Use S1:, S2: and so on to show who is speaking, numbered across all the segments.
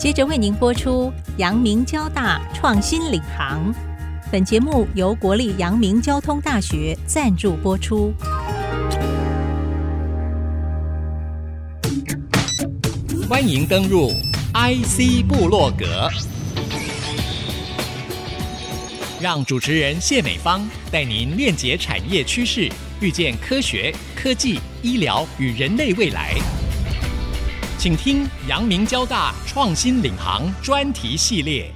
S1: 接着为您播出阳明交大创新领航。本节目由国立阳明交通大学赞助播出。
S2: 欢迎登入 IC 部落格，让主持人谢美芳带您链接产业趋势，遇见科学、科技、医疗与人类未来。请听阳明交大创新领航专题系列。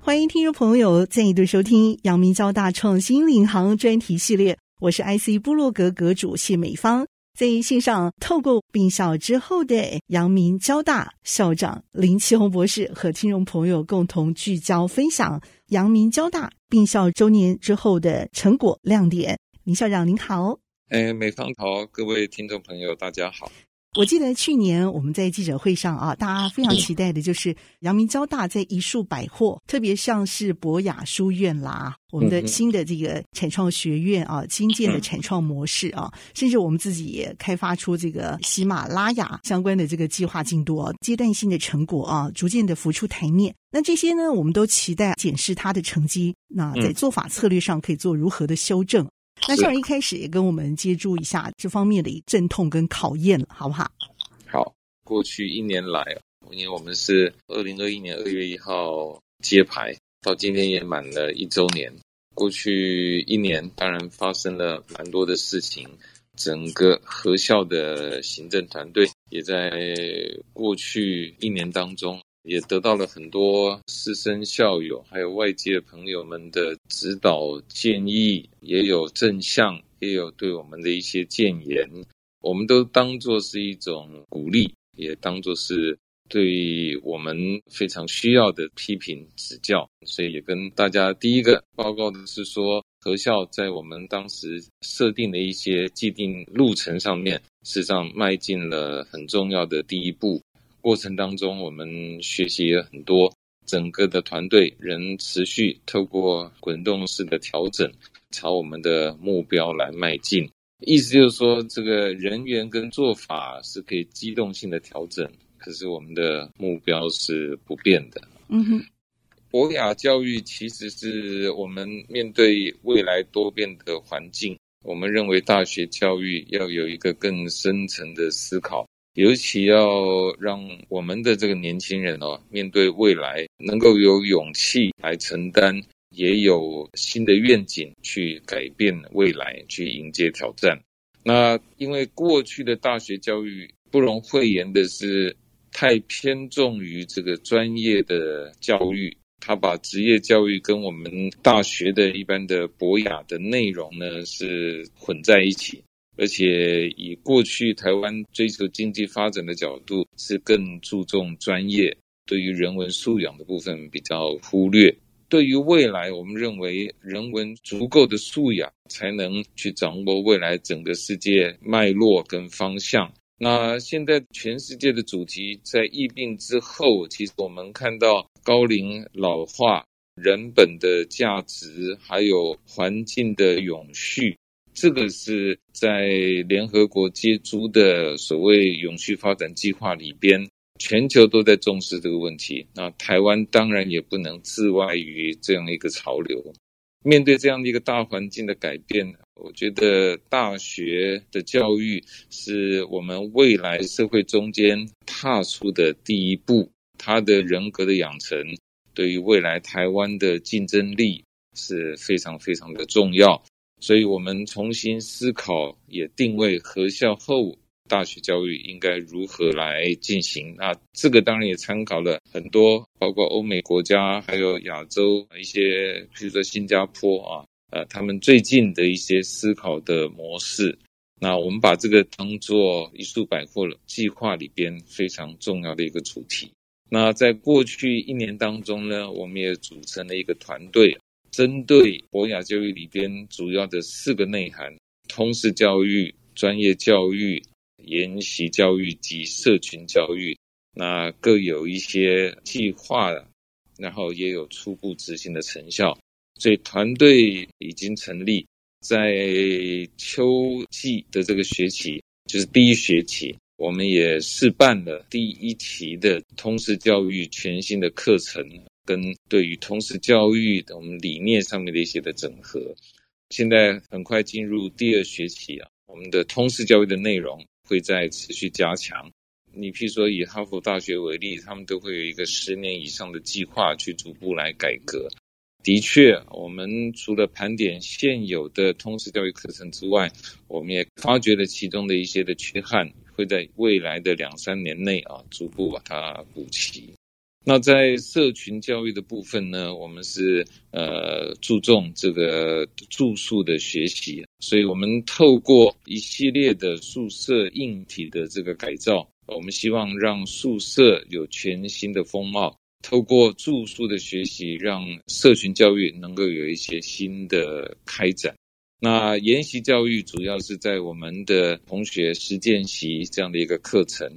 S3: 欢迎听众朋友再度收听阳明交大创新领航专题系列，我是 IC 部落格阁主谢美芳，在线上透过并校之后的阳明交大校长林奇宏博士和听众朋友共同聚焦分享阳明交大并校周年之后的成果亮点。林校长您好，
S4: 哎，美方好，各位听众朋友大家好。
S3: 我记得去年我们在记者会上啊，大家非常期待的就是阳明交大在一树百货，特别像是博雅书院啦，我们的新的这个产创学院啊，新建的产创模式啊，甚至我们自己也开发出这个喜马拉雅相关的这个计划进度啊，阶段性的成果啊，逐渐的浮出台面。那这些呢，我们都期待检视它的成绩，那在做法策略上可以做如何的修正。那校长一开始也跟我们接触一下这方面的阵痛跟考验了，好不好？
S4: 好，过去一年来，因为我们是二零二一年二月一号揭牌，到今天也满了一周年。过去一年，当然发生了蛮多的事情，整个合校的行政团队也在过去一年当中。也得到了很多师生校友，还有外界朋友们的指导建议，也有正向，也有对我们的一些建言，我们都当作是一种鼓励，也当作是对我们非常需要的批评指教。所以也跟大家第一个报告的是说，合校在我们当时设定的一些既定路程上面，事实上迈进了很重要的第一步。过程当中，我们学习了很多，整个的团队仍持续透过滚动式的调整，朝我们的目标来迈进。意思就是说，这个人员跟做法是可以机动性的调整，可是我们的目标是不变的。
S3: 嗯哼，
S4: 博雅教育其实是我们面对未来多变的环境，我们认为大学教育要有一个更深层的思考。尤其要让我们的这个年轻人哦，面对未来能够有勇气来承担，也有新的愿景去改变未来，去迎接挑战。那因为过去的大学教育不容讳言的是太偏重于这个专业的教育，他把职业教育跟我们大学的一般的博雅的内容呢是混在一起。而且以过去台湾追求经济发展的角度，是更注重专业，对于人文素养的部分比较忽略。对于未来，我们认为人文足够的素养，才能去掌握未来整个世界脉络跟方向。那现在全世界的主题在疫病之后，其实我们看到高龄老化、人本的价值，还有环境的永续。这个是在联合国接触的所谓永续发展计划里边，全球都在重视这个问题。那台湾当然也不能自外于这样一个潮流。面对这样的一个大环境的改变，我觉得大学的教育是我们未来社会中间踏出的第一步。他的人格的养成，对于未来台湾的竞争力是非常非常的重要。所以我们重新思考，也定位合校后大学教育应该如何来进行。那这个当然也参考了很多，包括欧美国家，还有亚洲一些，比如说新加坡啊，呃，他们最近的一些思考的模式。那我们把这个当做一树百货计划里边非常重要的一个主题。那在过去一年当中呢，我们也组成了一个团队。针对博雅教育里边主要的四个内涵：通识教育、专业教育、研习教育及社群教育，那各有一些计划，然后也有初步执行的成效。所以团队已经成立，在秋季的这个学期，就是第一学期，我们也试办了第一期的通识教育全新的课程，跟对于通识教育的我们理念上面的一些的整合。现在很快进入第二学期啊，我们的通识教育的内容会在持续加强。你譬如说以哈佛大学为例，他们都会有一个十年以上的计划去逐步来改革。的确，我们除了盘点现有的通识教育课程之外，我们也发掘了其中的一些的缺憾，会在未来的两三年内啊，逐步把它补齐。那在社群教育的部分呢，我们是呃注重这个住宿的学习，所以我们透过一系列的宿舍硬体的这个改造。我们希望让宿舍有全新的风貌，透过住宿的学习，让社群教育能够有一些新的开展。那研习教育主要是在我们的同学实践习这样的一个课程，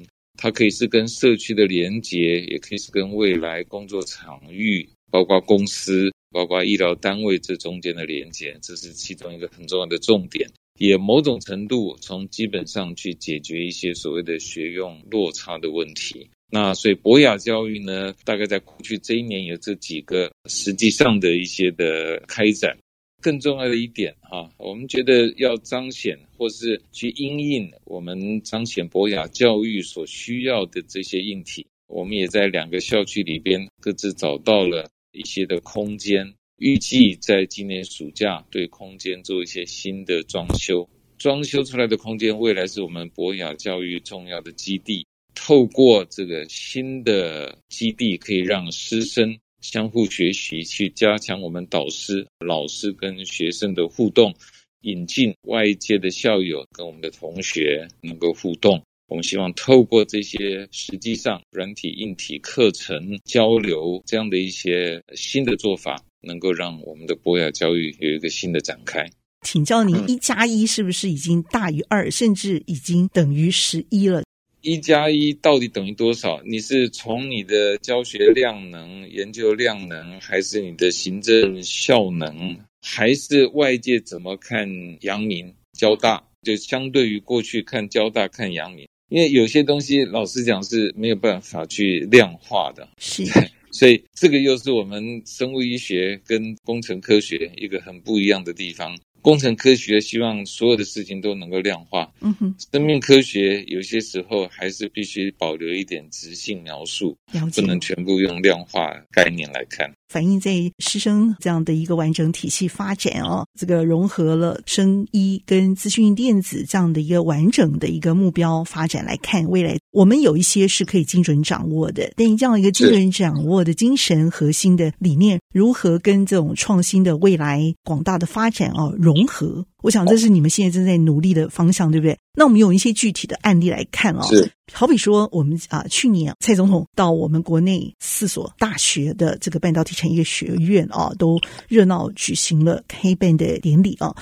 S4: 它可以是跟社区的连结，也可以是跟未来工作场域，包括公司、包括医疗单位这中间的连结，这是其中一个很重要的重点。也某种程度从基本上去解决一些所谓的学用落差的问题。那所以博雅教育呢，大概在过去这一年有这几个实际上的一些的开展。更重要的一点哈，我们觉得要彰显或是去因应我们彰显博雅教育所需要的这些硬体，我们也在两个校区里边各自找到了一些的空间。预计在今年暑假对空间做一些新的装修，装修出来的空间未来是我们博雅教育重要的基地。透过这个新的基地，可以让师生相互学习，去加强我们导师、老师跟学生的互动，引进外界的校友跟我们的同学能够互动。我们希望透过这些实际上软体、硬体课程交流这样的一些新的做法。能够让我们的博雅教育有一个新的展开。
S3: 请教您，一加一是不是已经大于二，甚至已经等于十一了？
S4: 一加一到底等于多少？你是从你的教学量能、研究量能，还是你的行政效能，还是外界怎么看阳明交大？就相对于过去看交大、看阳明，因为有些东西老实讲是没有办法去量化的。
S3: 是。
S4: 所以，这个又是我们生物医学跟工程科学一个很不一样的地方。工程科学希望所有的事情都能够量化，嗯哼，生命科学有些时候还是必须保留一点直性描述，不能全部用量化概念来看。
S3: 反映在师生这样的一个完整体系发展哦，这个融合了生医跟资讯电子这样的一个完整的一个目标发展来看，未来我们有一些是可以精准掌握的，但这样一个精准掌握的精神核心的理念，如何跟这种创新的未来广大的发展哦融合？我想这是你们现在正在努力的方向，对不对？那我们用一些具体的案例来看哦，是好比说我们啊，去年蔡总统到我们国内四所大学的这个半导体产业学院啊，都热闹举行了开办的典礼啊，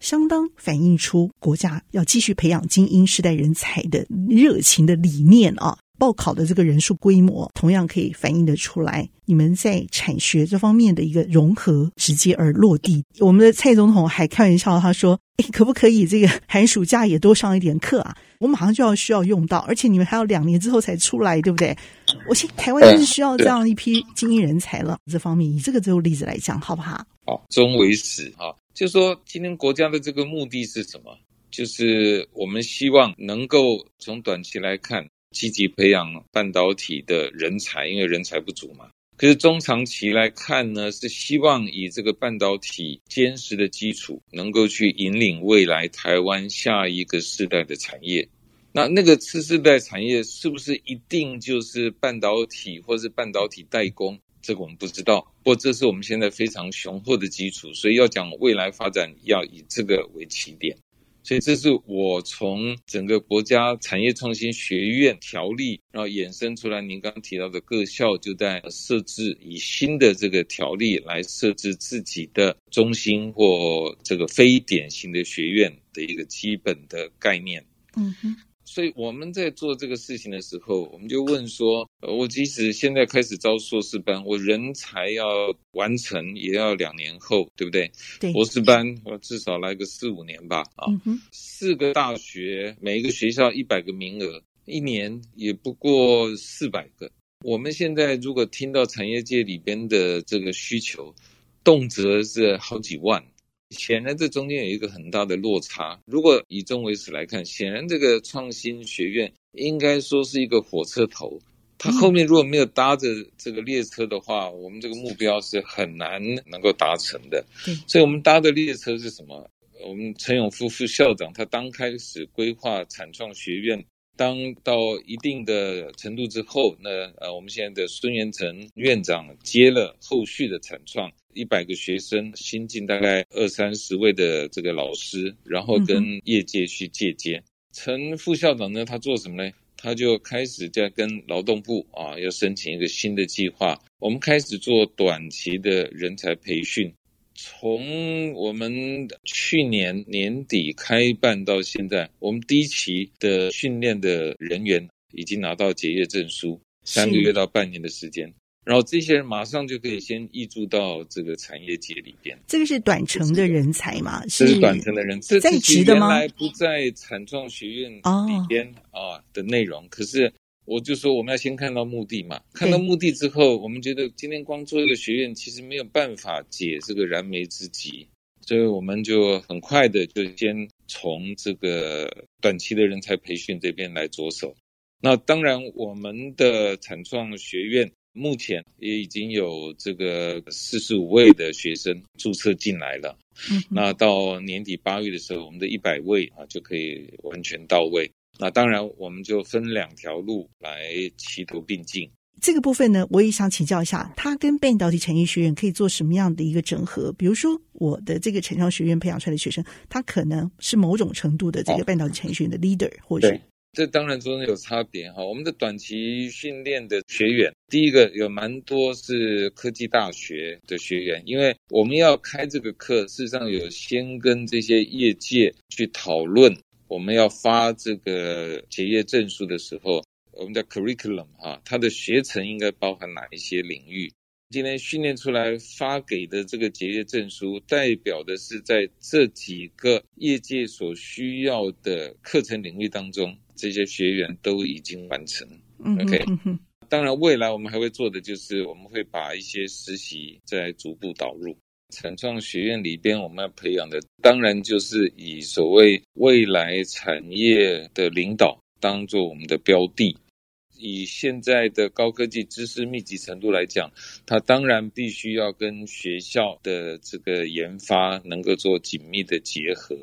S3: 相当反映出国家要继续培养精英世代人才的热情的理念啊。报考的这个人数规模，同样可以反映得出来，你们在产学这方面的一个融合，直接而落地。我们的蔡总统还开玩笑，他说：“哎，可不可以这个寒暑假也多上一点课啊？我马上就要需要用到，而且你们还要两年之后才出来，对不对？我现台湾就是需要这样一批精英人才了。这方面以这个这个例子来讲，好不好？
S4: 好，终为始啊！就说今天国家的这个目的是什么？就是我们希望能够从短期来看。积极培养半导体的人才，因为人才不足嘛。可是中长期来看呢，是希望以这个半导体坚实的基础，能够去引领未来台湾下一个世代的产业。那那个次世代产业是不是一定就是半导体或是半导体代工？这个我们不知道。不过这是我们现在非常雄厚的基础，所以要讲未来发展，要以这个为起点。所以这是我从整个国家产业创新学院条例，然后衍生出来。您刚提到的各校就在设置以新的这个条例来设置自己的中心或这个非典型的学院的一个基本的概念。嗯哼。所以我们在做这个事情的时候，我们就问说：我即使现在开始招硕士班，我人才要完成也要两年后，对不对？对。博士班我至少来个四五年吧。啊，嗯。四个大学，每一个学校一百个名额，一年也不过四百个。我们现在如果听到产业界里边的这个需求，动辄是好几万，显然这中间有一个很大的落差。如果以终为始来看，显然这个创新学院应该说是一个火车头。它后面如果没有搭着这个列车的话，我们这个目标是很难能够达成的。所以我们搭的列车是什么？我们陈永夫副校长他刚开始规划产创学院，当到一定的程度之后，那呃，我们现在的孙元成院长接了后续的产创，一百个学生新进大概二三十位的这个老师，然后跟业界去借鉴。陈副校长呢，他做什么呢？他就开始在跟劳动部啊，要申请一个新的计划。我们开始做短期的人才培训，从我们去年年底开办到现在，我们第一期的训练的人员已经拿到结业证书，三个月到半年的时间。然后这些人马上就可以先挹注到这个产业界里边。这个是短程的人才嘛？是，是短程的人，在职的吗？原来不在产创学院里边啊的内容。可是我就说我们要先看到目的嘛，看到目的之后，我们觉得今天光做一个学院其实没有办法解这个燃眉之急，所以我们就很快的就先从这个短期的人才培训这边来着手。那当然，我们的产创学院。目前也已经有这个四十五位的学生注册进来了。嗯，那到年底八月的时候，我们的一百位啊就可以完全到位。那当然，我们就分两条路来齐头并进。这个部分呢，我也想请教一下，它跟半导体产业学院可以做什么样的一个整合？比如说，我的这个产创学院培养出来的学生，他可能是某种程度的这个半导体产业学院的 leader，哦，或者是。这当然中间有差别哈。我们的短期训练的学员，第一个有蛮多是科技大学的学员，因为我们要开这个课，事实上有先跟这些业界去讨论，我们要发这个结业证书的时候，我们的 curriculum 哈，它的学程应该包含哪一些领域？今天训练出来发给的这个结业证书，代表的是在这几个业界所需要的课程领域当中。这些学员都已经完成，OK。当然，未来我们还会做的就是，我们会把一些实习再逐步导入。产创学院里边，我们要培养的，当然就是以所谓未来产业的领导当做我们的标的。以现在的高科技知识密集程度来讲，它当然必须要跟学校的这个研发能够做紧密的结合。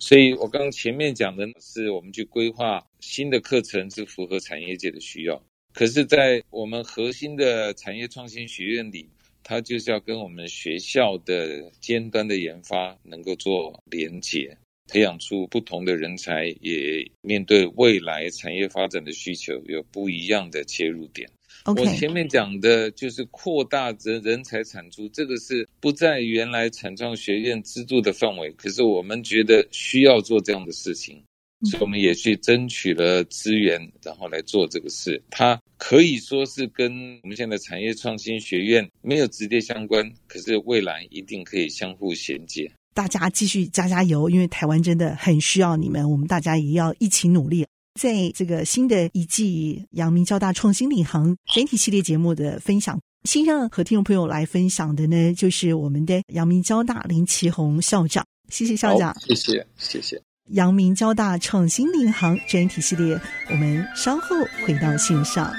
S4: 所以，我刚前面讲的是我们去规划新的课程，是符合产业界的需要。可是，在我们核心的产业创新学院里，它就是要跟我们学校的尖端的研发能够做连接，培养出不同的人才，也面对未来产业发展的需求，有不一样的切入点。我前面讲的就是扩大人人才产出，这个是不在原来产创学院资助的范围，可是我们觉得需要做这样的事情，所以我们也去争取了资源，然后来做这个事。它可以说是跟我们现在产业创新学院没有直接相关，可是未来一定可以相互衔接。大家继续加加油，因为台湾真的很需要你们，我们大家也要一起努力。在这个新的一季阳明交大创新领航整体系列节目的分享，先让和听众朋友来分享的呢，就是我们的阳明交大林奇宏校长。谢谢校长，谢谢谢谢。阳明交大创新领航专题系列，我们稍后回到线上。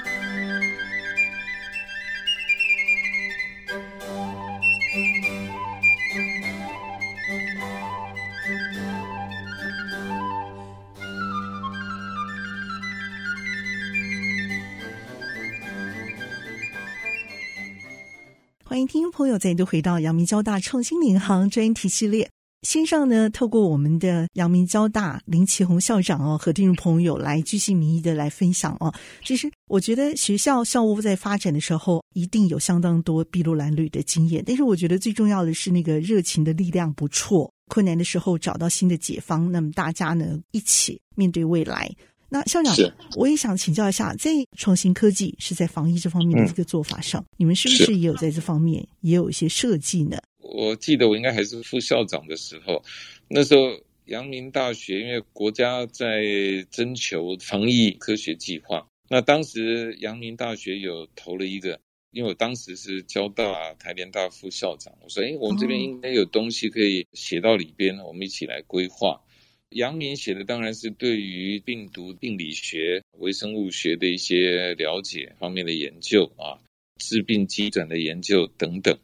S4: 迎听朋友再度回到阳明交大创新领航专题系列线上呢，透过我们的阳明交大林奇宏校长哦，和听众朋友来居心民意的来分享哦。其实我觉得学校校务在发展的时候，一定有相当多筚路蓝缕的经验，但是我觉得最重要的是那个热情的力量不错，困难的时候找到新的解方，那么大家呢一起面对未来。那校长，我也想请教一下，在创新科技是在防疫这方面的这个做法上，嗯、你们是不是也有在这方面也有一些设计呢？我记得我应该还是副校长的时候，那时候阳明大学因为国家在征求防疫科学计划，那当时阳明大学有投了一个，因为我当时是交大台联大副校长，我说：“哎，我们这边应该有东西可以写到里边，我们一起来规划。”阳明写的当然是对于病毒病理学、微生物学的一些了解方面的研究啊，致病机转的研究等等。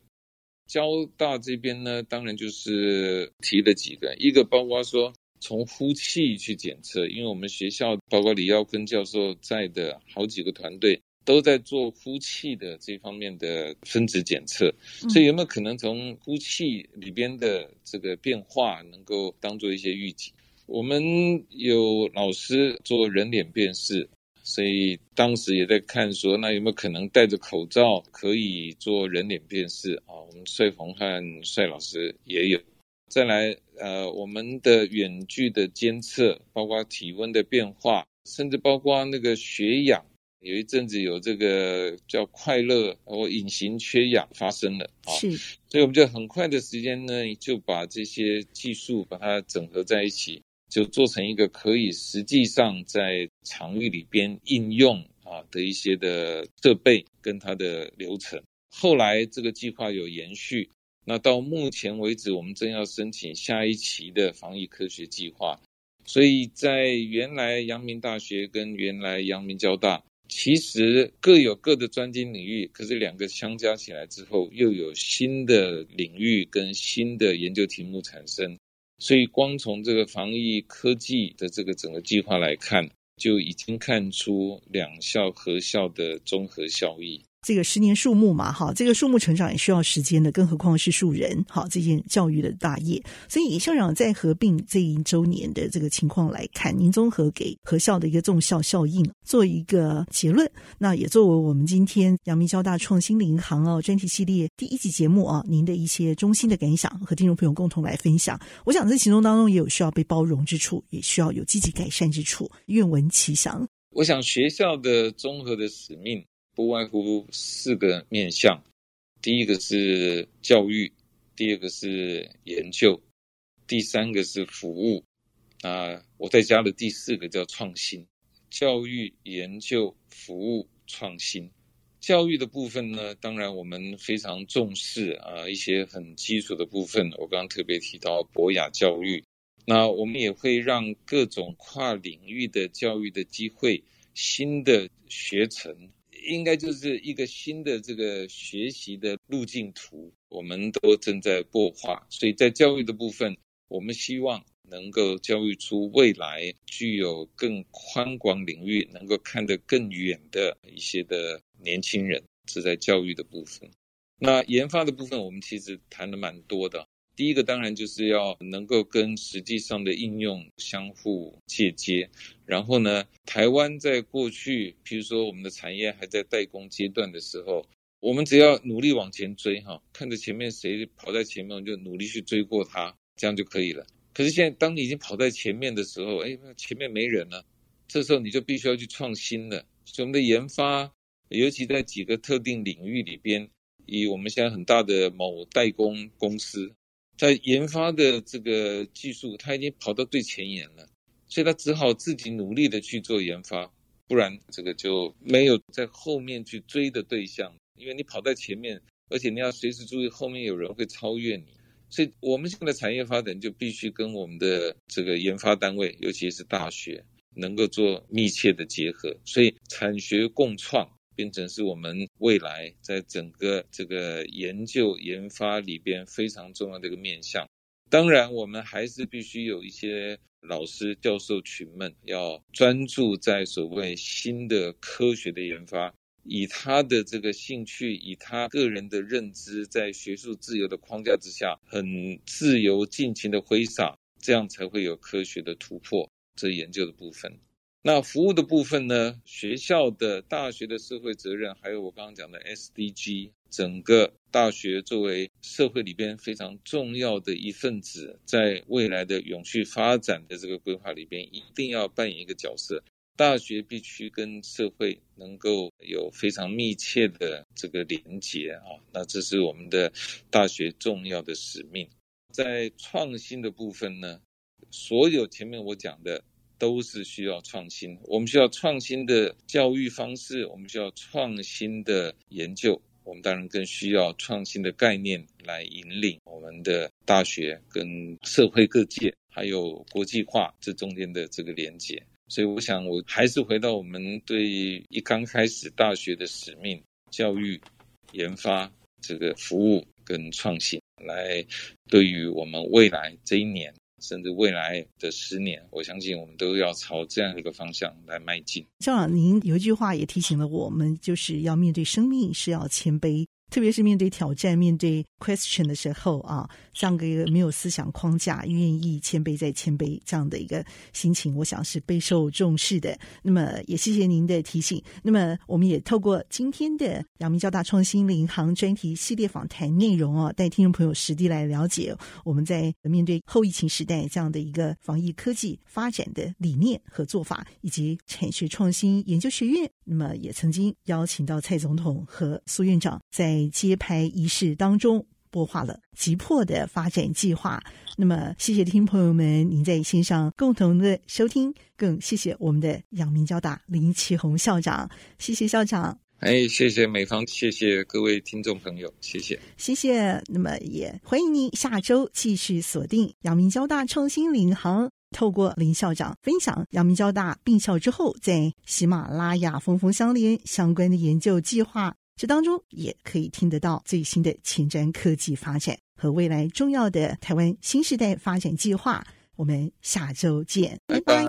S4: 交大这边呢，当然就是提了几个，一个包括说从呼气去检测，因为我们学校包括李耀坤教授在的好几个团队都在做呼气的这方面的分子检测，所以有没有可能从呼气里边的这个变化能够当做一些预警？我们有老师做人脸辨识。所以当时也在看说，那有没有可能戴着口罩可以做人脸辨识啊？我们帅鹏和帅老师也有。再来，呃，我们的远距的监测，包括体温的变化，甚至包括那个血氧，有一阵子有这个叫快乐或隐形缺氧发生了啊。是。所以我们就很快的时间呢，就把这些技术把它整合在一起。就做成一个可以实际上在场域里边应用啊的一些的设备跟它的流程。后来这个计划有延续，那到目前为止，我们正要申请下一期的防疫科学计划。所以在原来阳明大学跟原来阳明交大，其实各有各的专精领域，可是两个相加起来之后，又有新的领域跟新的研究题目产生。所以，光从这个防疫科技的这个整个计划来看，就已经看出两校合校的综合效益。
S3: 这个十年树木嘛，哈，这个树木成长也需要时间的，更何况是树人，好，这件教育的大业。所以校长在合并这一周年的这个情况来看，您综合给合校的一个重效效应做一个结论，那也作为我们今天阳明交大创新银行哦专题系列第一集节目啊，您的一些衷心的感想和听众朋友共同来分享。我想在其中当中也有需要被包容之处，也需要有积极改善之处。愿闻其详。
S4: 我想学校的综合的使命。不外乎四个面向，第一个是教育，第二个是研究，第三个是服务，啊，我再加了第四个叫创新。教育、研究、服务、创新。教育的部分呢，当然我们非常重视啊，一些很基础的部分。我刚刚特别提到博雅教育，那我们也会让各种跨领域的教育的机会，新的学程。应该就是一个新的这个学习的路径图，我们都正在擘画。所以在教育的部分，我们希望能够教育出未来具有更宽广领域、能够看得更远的一些的年轻人，是在教育的部分。那研发的部分，我们其实谈的蛮多的。第一个当然就是要能够跟实际上的应用相互借接，然后呢，台湾在过去，譬如说我们的产业还在代工阶段的时候，我们只要努力往前追哈，看着前面谁跑在前面，我们就努力去追过他，这样就可以了。可是现在当你已经跑在前面的时候，哎，前面没人了，这时候你就必须要去创新了。所以我们的研发，尤其在几个特定领域里边，以我们现在很大的某代工公司。在研发的这个技术，他已经跑到最前沿了，所以他只好自己努力的去做研发，不然这个就没有在后面去追的对象，因为你跑在前面，而且你要随时注意后面有人会超越你，所以我们现在的产业发展就必须跟我们的这个研发单位，尤其是大学，能够做密切的结合，所以产学共创。变成是我们未来在整个这个研究研发里边非常重要的一个面向。当然，我们还是必须有一些老师、教授群们要专注在所谓新的科学的研发，以他的这个兴趣，以他个人的认知，在学术自由的框架之下，很自由尽情的挥洒，这样才会有科学的突破。这研究的部分。那服务的部分呢？学校的大学的社会责任，还有我刚刚讲的 SDG，整个大学作为社会里边非常重要的一份子，在未来的永续发展的这个规划里边，一定要扮演一个角色。大学必须跟社会能够有非常密切的这个连接啊，那这是我们的大学重要的使命。在创新的部分呢？所有前面我讲的都是需要创新，我们需要创新的教育方式，我们需要创新的研究，我们当然更需要创新的概念来引领我们的大学跟社会各界，还有国际化这中间的这个连接。所以，我想我还是回到我们对一刚开始大学的使命：教育、研发、这个服务跟创新，来对于我们未来这一年，甚至未来的十年，我相信我们都要朝这样一个方向来迈进。
S3: 校长，您有一句话也提醒了我们，就是要面对生命是要谦卑。特别是面对挑战、面对 question 的时候啊，像个没有思想框架、愿意谦卑再谦卑这样的一个心情，我想是备受重视的。那么也谢谢您的提醒。那么我们也透过今天的阳明交大创新领航专题系列访谈内容啊，带听众朋友实地来了解我们在面对后疫情时代这样的一个防疫科技发展的理念和做法，以及产学创新研究学院。那么也曾经邀请到蔡总统和苏院长在。在揭牌仪式当中播画了急迫的发展计划。那么，谢谢听朋友们您在线上共同的收听，更谢谢我们的阳明交大林奇宏校长，谢谢校长。
S4: 哎，谢谢美方，谢谢各位听众朋友，谢谢，
S3: 谢谢。那么也欢迎您下周继续锁定阳明交大创新领航，透过林校长分享阳明交大并校之后在喜马拉雅峰峰相连相关的研究计划。这当中也可以听得到最新的前瞻科技发展和未来重要的台湾新时代发展计划。我们下周见，拜拜。